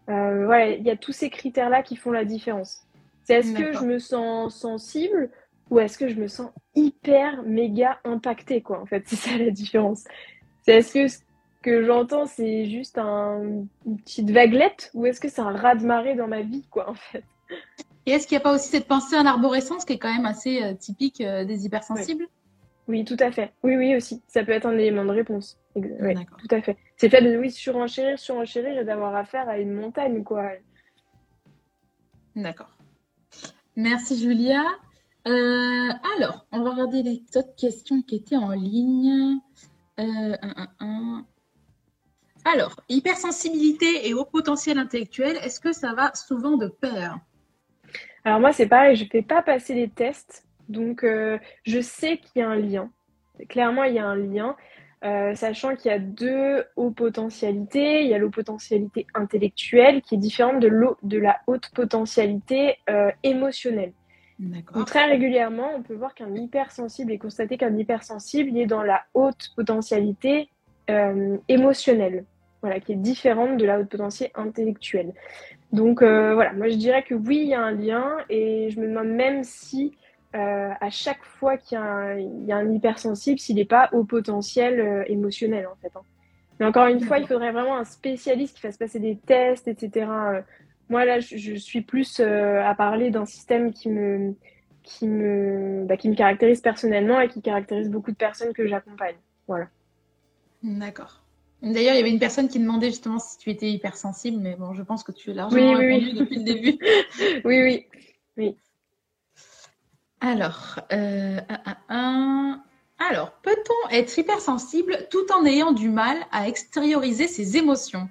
Euh, voilà, il y a tous ces critères-là qui font la différence. C'est est-ce que je me sens sensible ou est-ce que je me sens hyper méga impactée, quoi, en fait, c'est ça la différence. C'est est-ce que que j'entends, c'est juste un, une petite vaguelette ou est-ce que c'est un raz-de-marée dans ma vie, quoi, en fait? Et est-ce qu'il n'y a pas aussi cette pensée en arborescence qui est quand même assez euh, typique euh, des hypersensibles? Oui, tout à fait. Oui, oui, aussi. Ça peut être un élément de réponse. Oui, tout à fait. C'est fait de oui, surenchérir, surenchérir et d'avoir affaire à une montagne, quoi. D'accord. Merci, Julia. Euh, alors, on va regarder les autres questions qui étaient en ligne. Euh, alors, hypersensibilité et haut potentiel intellectuel, est-ce que ça va souvent de pair? Alors moi, c'est pareil, je ne fais pas passer les tests, donc euh, je sais qu'il y a un lien. Clairement, il y a un lien, euh, sachant qu'il y a deux hauts potentialités. Il y a l'eau potentialité intellectuelle qui est différente de, de la haute potentialité euh, émotionnelle. Donc, très régulièrement, on peut voir qu'un hypersensible et constater qu'un hypersensible est dans la haute potentialité émotionnelle, voilà, qui est différente de la haute potentialité intellectuelle. Donc euh, voilà, moi je dirais que oui, il y a un lien et je me demande même si euh, à chaque fois qu'il y, a un hypersensible, s'il n'est pas au potentiel euh, émotionnel en fait. Hein. Mais encore une fois, il faudrait vraiment un spécialiste qui fasse passer des tests, etc. moi là, je, suis plus à parler d'un système qui me, qui, me, bah, qui me caractérise personnellement et qui caractérise beaucoup de personnes que j'accompagne. Voilà. D'accord. D'ailleurs, il y avait une personne qui demandait justement si tu étais hypersensible, mais bon, je pense que tu es largement oui, répondu oui. depuis le début. oui, oui, oui. Alors, euh, alors, peut-on être hypersensible tout en ayant du mal à extérioriser ses émotions?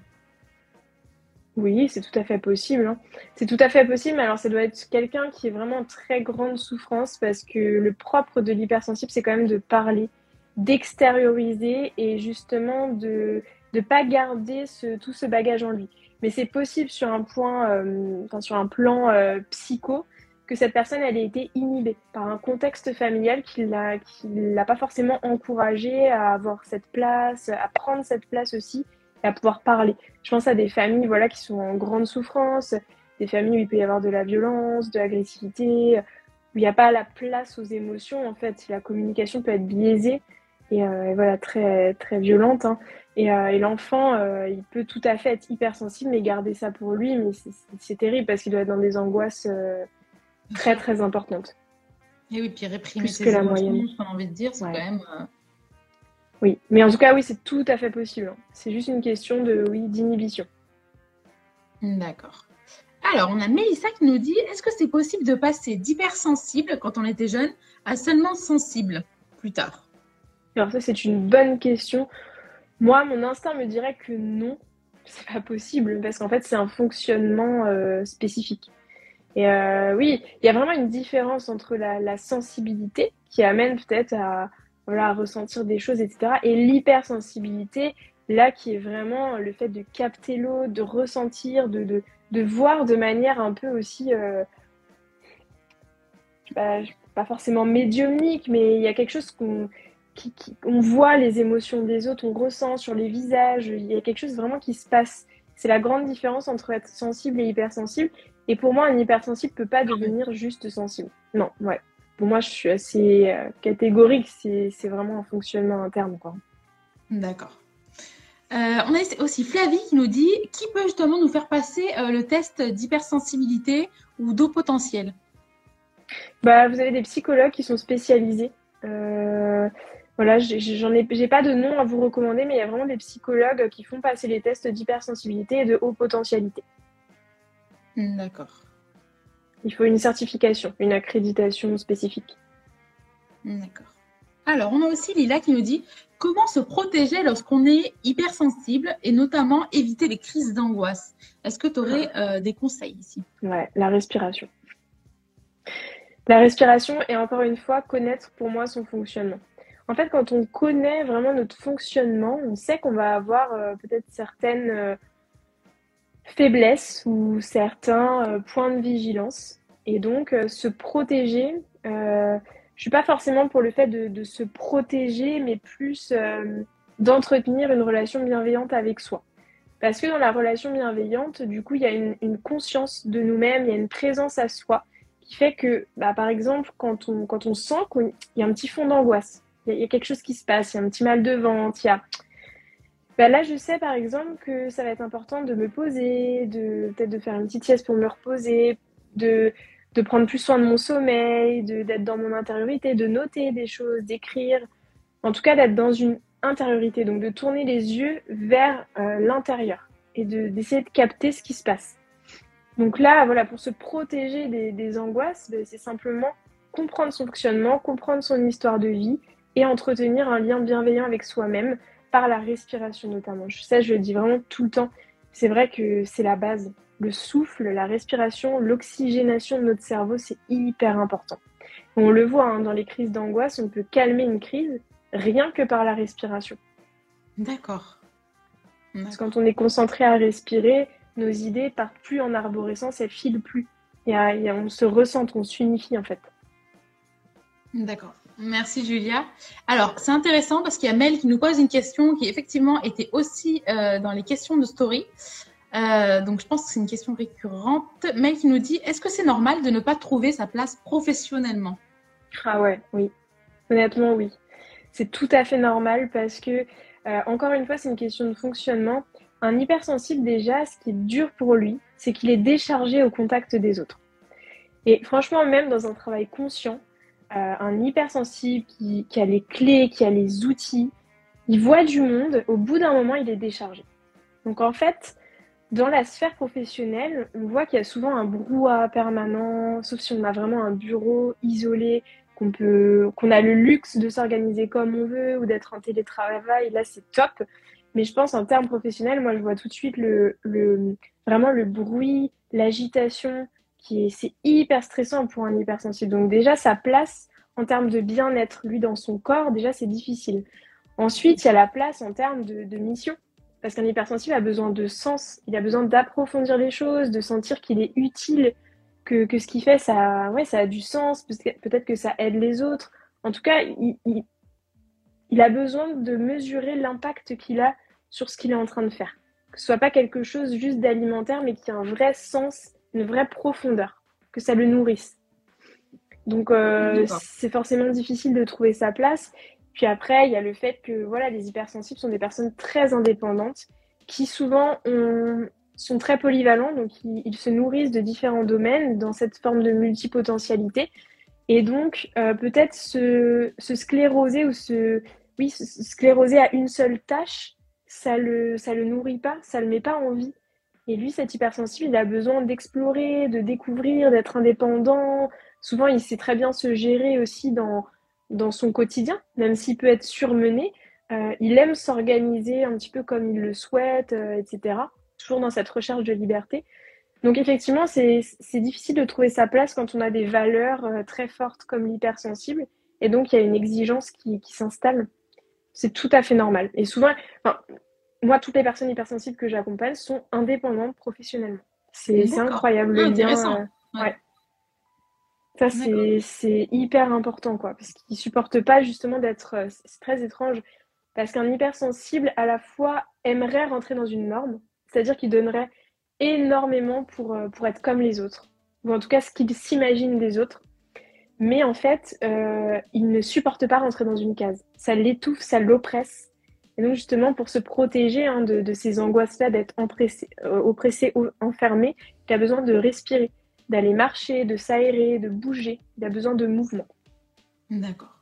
Oui, c'est tout à fait possible. Hein. C'est tout à fait possible, mais alors ça doit être quelqu'un qui est vraiment en très grande souffrance parce que le propre de l'hypersensible, c'est quand même de parler d'extérioriser et justement de ne pas garder ce, tout ce bagage en lui. Mais c'est possible sur un point, euh, enfin, sur un plan euh, psycho, que cette personne elle ait été inhibée par un contexte familial qui l'a qui l'a pas forcément encouragé à avoir cette place, à prendre cette place aussi et à pouvoir parler. Je pense à des familles voilà qui sont en grande souffrance, des familles où il peut y avoir de la violence, de l'agressivité, où il n'y a pas la place aux émotions en fait, la communication peut être biaisée euh, et, voilà très très violente. Hein. Et, euh, et l'enfant, euh, il peut tout à fait être hypersensible, mais garder ça pour lui, mais c'est terrible parce qu'il doit être dans des angoisses très très importantes. Et oui, puis réprimer ses la moyenne. ce qu'on a envie de dire, c'est quand même. Oui, mais en tout cas, oui, c'est tout à fait possible. Hein. C'est juste une question de oui d'inhibition. D'accord. Alors, on a Mélissa qui nous dit est-ce que c'est possible de passer d'hypersensible quand on était jeune à seulement sensible plus tard? Alors ça, c'est une bonne question. Moi, mon instinct me dirait que non, c'est pas possible parce qu'en fait, c'est un fonctionnement euh, spécifique. Et euh, oui, il y a vraiment une différence entre la, sensibilité qui amène peut-être à, ressentir des choses, etc. Et l'hypersensibilité, là, qui est vraiment le fait de capter l'eau, de ressentir, de, voir de manière un peu aussi, euh, bah, pas forcément médiumnique, mais il y a quelque chose qu'on on voit les émotions des autres, on ressent sur les visages, il y a quelque chose vraiment qui se passe. C'est la grande différence entre être sensible et hypersensible. Et pour moi, un hypersensible peut pas devenir juste sensible. Non, ouais. Pour moi, je suis assez euh, catégorique. C'est vraiment un fonctionnement interne, quoi. D'accord. Euh, on a aussi Flavie qui nous dit qui peut justement nous faire passer euh, le test d'hypersensibilité ou d'eau potentielle? Bah, Vous avez des psychologues qui sont spécialisés. Voilà, j'en ai, j'ai pas de nom à vous recommander, mais il y a vraiment des psychologues qui font passer les tests d'hypersensibilité et de haute potentialité. Hmm, d'accord. Il faut une certification, une accréditation spécifique. Hmm, d'accord. Alors, on a aussi Lila qui nous dit comment se protéger lorsqu'on est hypersensible et notamment éviter les crises d'angoisse? Est-ce que tu aurais euh, des conseils ici? Ouais, la respiration. La respiration et encore une fois, connaître pour moi son fonctionnement. En fait, quand on connaît vraiment notre fonctionnement, on sait qu'on va avoir euh, peut-être certaines euh, faiblesses ou certains euh, points de vigilance. Et donc, se protéger, je ne suis pas forcément pour le fait de, se protéger, mais plus d'entretenir une relation bienveillante avec soi. Parce que dans la relation bienveillante, du coup, il y a une, conscience de nous-mêmes, il y a une présence à soi qui fait que, bah, par exemple, quand on, quand on sent qu'il y a un petit fond d'angoisse, il y, a quelque chose qui se passe, il y a un petit mal de ventre, il y a... Bah là, je sais par exemple que ça va être important de me poser, de peut-être de faire une petite sieste pour me reposer, de, de prendre plus soin de mon sommeil, d'être dans mon intériorité, de noter des choses, d'écrire, en tout cas d'être dans une intériorité, donc de tourner les yeux vers euh, l'intérieur et d'essayer de, capter ce qui se passe. Donc là, voilà, pour se protéger des, des angoisses, ben, c'est simplement comprendre son fonctionnement, comprendre son histoire de vie et entretenir un lien bienveillant avec soi-même par la respiration notamment. Sais, je le dis vraiment tout le temps. C'est vrai que c'est la base. le souffle, la respiration, l'oxygénation de notre cerveau, c'est hyper important. On le voit hein, dans les crises d'angoisse, on peut calmer une crise rien que par la respiration. D'accord. Parce que quand on est concentré à respirer, nos idées partent plus en arborescence, elles filent plus. Et, on se ressent, on s'unifie en fait. D'accord. Merci Julia. Alors, c'est intéressant parce qu'il y a Mel qui nous pose une question qui effectivement était aussi euh, dans les questions de story. Euh, donc, je pense que c'est une question récurrente. Mel qui nous dit Est-ce que c'est normal de ne pas trouver sa place professionnellement? Ah ouais, oui. Honnêtement, oui. C'est tout à fait normal parce que, euh, encore une fois, c'est une question de fonctionnement. Un hypersensible, déjà, ce qui est dur pour lui, c'est qu'il est déchargé au contact des autres. Et franchement, même dans un travail conscient, euh, un hypersensible qui, qui, a les clés, qui a les outils, il voit du monde, au bout d'un moment, il est déchargé. Donc en fait, dans la sphère professionnelle, on voit qu'il y a souvent un brouhaha permanent, sauf si on a vraiment un bureau isolé, qu'on peut, qu'on a le luxe de s'organiser comme on veut ou d'être en télétravail, là c'est top. Mais je pense en termes professionnels, moi je vois tout de suite le, le vraiment le bruit, l'agitation, c'est hyper stressant pour un hypersensible. Donc déjà sa place en termes de bien-être, lui dans son corps, déjà c'est difficile. Ensuite, il y a la place en termes de, mission. Parce qu'un hypersensible a besoin de sens, il a besoin d'approfondir les choses, de sentir qu'il est utile, que, ce qu'il fait, ça, ouais, ça a du sens, peut-être que ça aide les autres. En tout cas, il, il, a besoin de mesurer l'impact qu'il a sur ce qu'il est en train de faire. Que ce soit pas quelque chose juste d'alimentaire, mais qui a un vrai sens, une vraie profondeur, que ça le nourrisse. Donc euh, c'est forcément difficile de trouver sa place. Puis après, il y a le fait que voilà, les hypersensibles sont des personnes très indépendantes qui souvent ont, sont très polyvalents, donc ils, se nourrissent de différents domaines dans cette forme de multipotentialité. Et donc, euh, peut-être se, se, scléroser ou se, oui, se scléroser à une seule tâche, ça le, ça le nourrit pas, ça le met pas en vie. Et lui, cet hypersensible, il a besoin d'explorer, de découvrir, d'être indépendant. Souvent, il sait très bien se gérer aussi dans, dans son quotidien, même s'il peut être surmené. Euh, il aime s'organiser un petit peu comme il le souhaite, euh, etc toujours dans cette recherche de liberté. Donc effectivement, c'est difficile de trouver sa place quand on a des valeurs euh, très fortes comme l'hypersensible. Et donc, il y a une exigence qui, qui s'installe. C'est tout à fait normal. Et souvent, moi, toutes les personnes hypersensibles que j'accompagne sont indépendantes professionnellement. C'est incroyable le lien. Euh, ouais. Ça, c'est hyper important, quoi. Parce qu'ils supportent pas justement d'être. Euh, c'est très étrange. Parce qu'un hypersensible, à la fois, aimerait rentrer dans une norme, c'est-à-dire qu'il donnerait énormément pour, euh, pour être comme les autres, ou en tout cas ce qu'il s'imagine des autres. Mais en fait, euh, il ne supporte pas rentrer dans une case. Ça l'étouffe, ça l'oppresse. Et donc justement, pour se protéger hein, de, ces angoisses-là, d'être euh, oppressé ou enfermé, il a besoin de respirer, d'aller marcher, de s'aérer, de bouger. Il a besoin de mouvement. D'accord.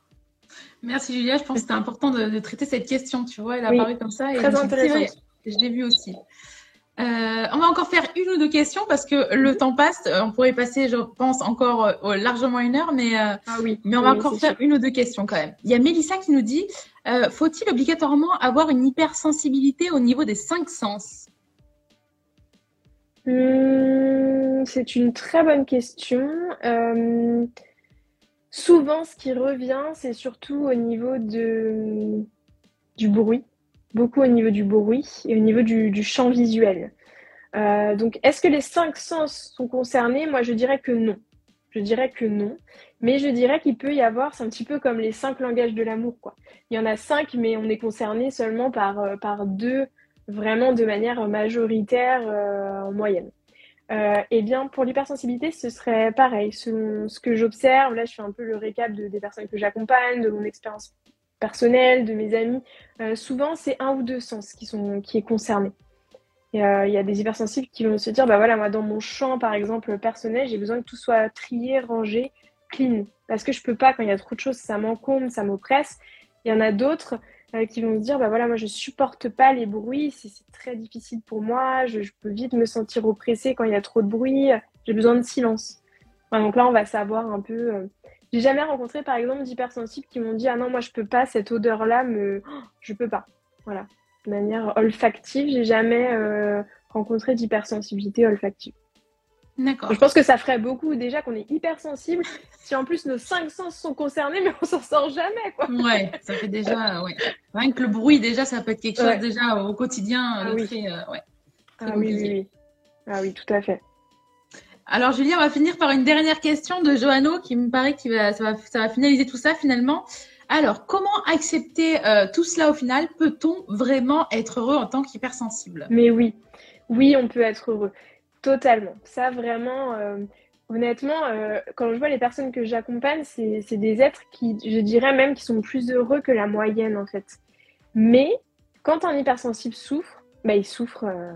Merci Julia, je pense que c'était important de, traiter cette question, tu vois, elle a apparu comme ça. Et très intéressant. Je l'ai vu aussi. Euh, on va encore faire une ou deux questions parce que le mhm. temps passe. On pourrait passer, je pense, encore euh, largement une heure, mais, euh, ah oui. mais on va encore faire une ou deux questions quand même. Il y a Mélissa qui nous dit faut-il obligatoirement avoir une hypersensibilité au niveau des cinq sens? Hmm, C'est une très bonne question. souvent, ce qui revient, c'est surtout au niveau de, du bruit beaucoup au niveau du bruit et au niveau du, champ visuel. Euh, donc, est-ce que les cinq sens sont concernés? Moi, je dirais que non. Je dirais que non. Mais je dirais qu'il peut y avoir, c'est un petit peu comme les cinq langages de l'amour. quoi. Il y en a cinq, mais on est concerné seulement par, euh, par deux, vraiment de manière majoritaire euh, en moyenne. eh bien, pour l'hypersensibilité, ce serait pareil. Selon ce que j'observe, là, je fais un peu le récap de, des personnes que j'accompagne, de mon expérience personnel, de mes amis, euh, souvent c'est un ou deux sens qui, sont, qui est concerné. Euh, il y a des hypersensibles qui vont se dire, bah voilà, moi dans mon champ par exemple personnel, j'ai besoin que tout soit trié, rangé, clean. Parce que je peux pas, quand il y a trop de choses, ça m'encombre, ça m'oppresse. Il y en a d'autres euh, qui vont se dire, bah voilà, moi je supporte pas les bruits, c'est très difficile pour moi, je, peux vite me sentir oppressée quand il y a trop de bruit, j'ai besoin de silence. donc là, on va savoir un peu j'ai jamais rencontré, par exemple, d'hypersensibles qui m'ont dit Ah non, moi je peux pas, cette odeur-là, me... je peux pas. Voilà. De manière olfactive, j'ai jamais euh, rencontrer d'hypersensibilité olfactive. D'accord. Je pense que ça ferait beaucoup déjà qu'on est hypersensible. Si en plus nos cinq sens sont concernés, mais on s'en sort jamais, quoi. Ouais, ça fait déjà, ouais. Rien que le bruit, déjà, ça peut être quelque chose Ouais. déjà au quotidien. Ah euh, oui. très, euh, ouais. Très Ah oui, oui, oui. Ah oui, tout à fait. Alors, Julie, on va finir par une dernière question de Johanno qui me paraît que va, ça, va, ça va finaliser tout ça finalement. Alors, comment accepter euh, tout cela au final? Peut-on vraiment être heureux en tant qu'hypersensible? Mais oui, oui, on peut être heureux. Totalement. Ça, vraiment, euh, honnêtement, euh, quand je vois les personnes que j'accompagne, c'est, c'est des êtres qui, je dirais même, qui sont plus heureux que la moyenne, en fait. Mais quand un hypersensible souffre, bah, il souffre euh,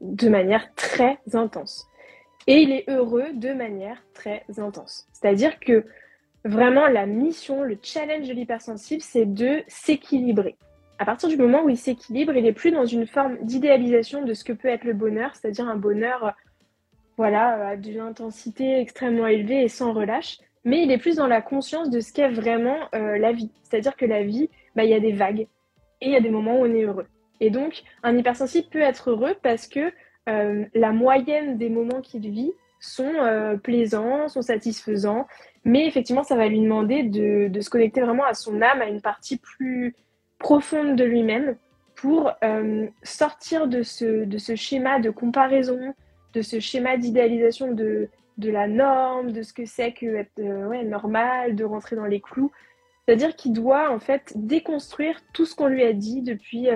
de manière très intense. Et il est heureux de manière très intense. C'est-à-dire que vraiment, la mission, le challenge de l'hypersensible, c'est de s'équilibrer à partir du moment où il s'équilibre, il n'est plus dans une forme d'idéalisation de ce que peut être le bonheur, c'est-à-dire un bonheur euh, voilà, à d'une intensité extrêmement élevée et sans relâche, mais il est plus dans la conscience de ce qu'est vraiment euh, la vie. C'est-à-dire que la vie, bah, il y a des vagues et il y a des moments où on est heureux. Et donc, un hypersensible peut être heureux parce que euh, la moyenne des moments qu'il vit sont euh, plaisants, sont satisfaisants, mais effectivement, ça va lui demander de, se connecter vraiment à son âme, à une partie plus profonde de lui-même pour euh, sortir de ce, schéma de comparaison, de ce schéma d'idéalisation de, la norme, de ce que c'est que être normal, de rentrer dans les clous. C'est-à-dire qu'il doit en fait déconstruire tout ce qu'on lui a dit depuis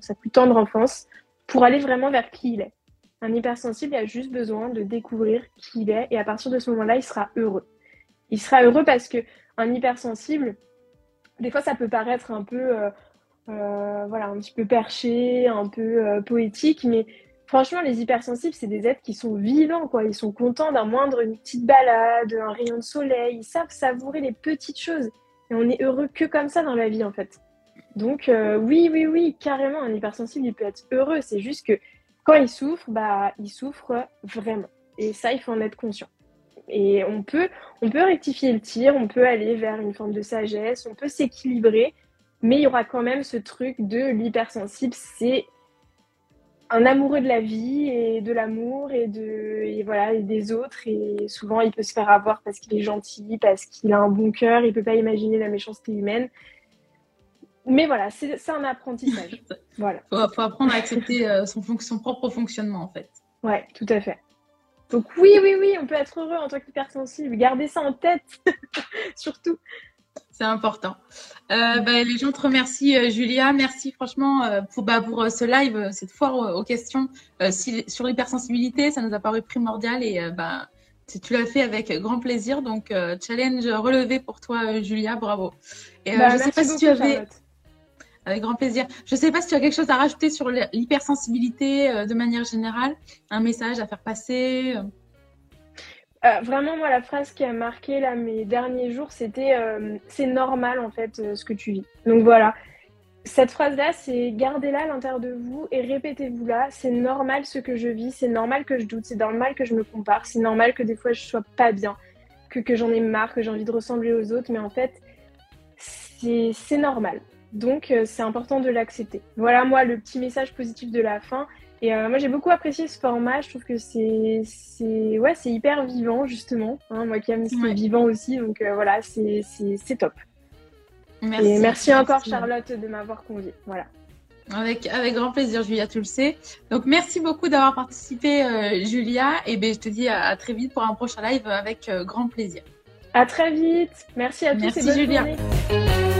sa plus tendre enfance pour aller vraiment vers qui il est. Un hypersensible a juste besoin de découvrir qui il est et à partir de ce moment-là, il sera heureux. Il sera heureux parce que un hypersensible, des fois, ça peut paraître un peu, euh, euh, voilà, un petit peu perché, un peu euh, poétique, mais franchement, les hypersensibles, c'est des êtres qui sont vivants, quoi. Ils sont contents d'un moindre, une petite balade, un rayon de soleil. Ils savent savourer les petites choses. Et on est heureux que comme ça dans la vie, en fait. Donc, euh, oui, oui, oui, carrément, un hypersensible, il peut être heureux. C'est juste que quand il souffre, bah, il souffre vraiment. Et ça, il faut en être conscient. Et on peut, rectifier le tir, on peut aller vers une forme de sagesse, on peut s'équilibrer, mais il y aura quand même ce truc de l'hypersensible, c'est un amoureux de la vie et de l'amour et voilà des autres et souvent il peut se faire avoir parce qu'il est gentil, parce qu'il a un bon cœur, il peut pas imaginer la méchanceté humaine. Mais voilà, c'est un apprentissage. voilà. faut, faut apprendre à accepter euh, son, propre fonctionnement en fait. Ouais, tout à fait. Donc oui, oui, oui, on peut être heureux en tant qu'hypersensible. Gardez ça en tête, surtout. C'est important. Euh, bah, les gens te remercient, euh, Julia. Merci franchement euh, pour, bah, pour ce live, cette foire aux, questions si- sur l'hypersensibilité. Ça nous a paru primordial et bah, tu l'as fait avec grand plaisir. Donc, challenge relevé pour toi, Julia. Bravo. Et Bah, je sais merci pas si tu avais, Charlotte. Avec grand plaisir, je sais pas si tu as quelque chose à rajouter sur l'hypersensibilité euh, de manière générale, un message à faire passer. euh. Euh, vraiment, moi, la phrase qui a marqué là, mes derniers jours, c'était c'est normal en fait ce que tu vis. Donc voilà, cette phrase-là, c'est gardez-la à l'intérieur de vous et répétez-vous-la. C'est normal ce que je vis, c'est normal que je doute, c'est normal que je me compare, c'est normal que des fois je sois pas bien, que, j'en ai marre, que j'ai envie de ressembler aux autres, mais en fait, c'est normal. Donc euh, c'est important de l'accepter. Voilà, moi, le petit message positif de la fin. Et euh, moi, j'ai beaucoup apprécié ce format. Je trouve que c'est, c'est, ouais, c'est hyper vivant, justement. Hein, moi qui aime ce qui Ouais. est vivant aussi. Donc euh, voilà, c'est, top. Merci. Et merci encore, Merci. Charlotte, de m'avoir conviée. Voilà. Avec, avec grand plaisir, Julia, tu le sais. Donc, merci beaucoup d'avoir participé, euh, Julia. Et ben, je te dis à, à très vite pour un prochain live avec grand plaisir. À très vite. Merci à tous Merci, et bonne Julia. journée.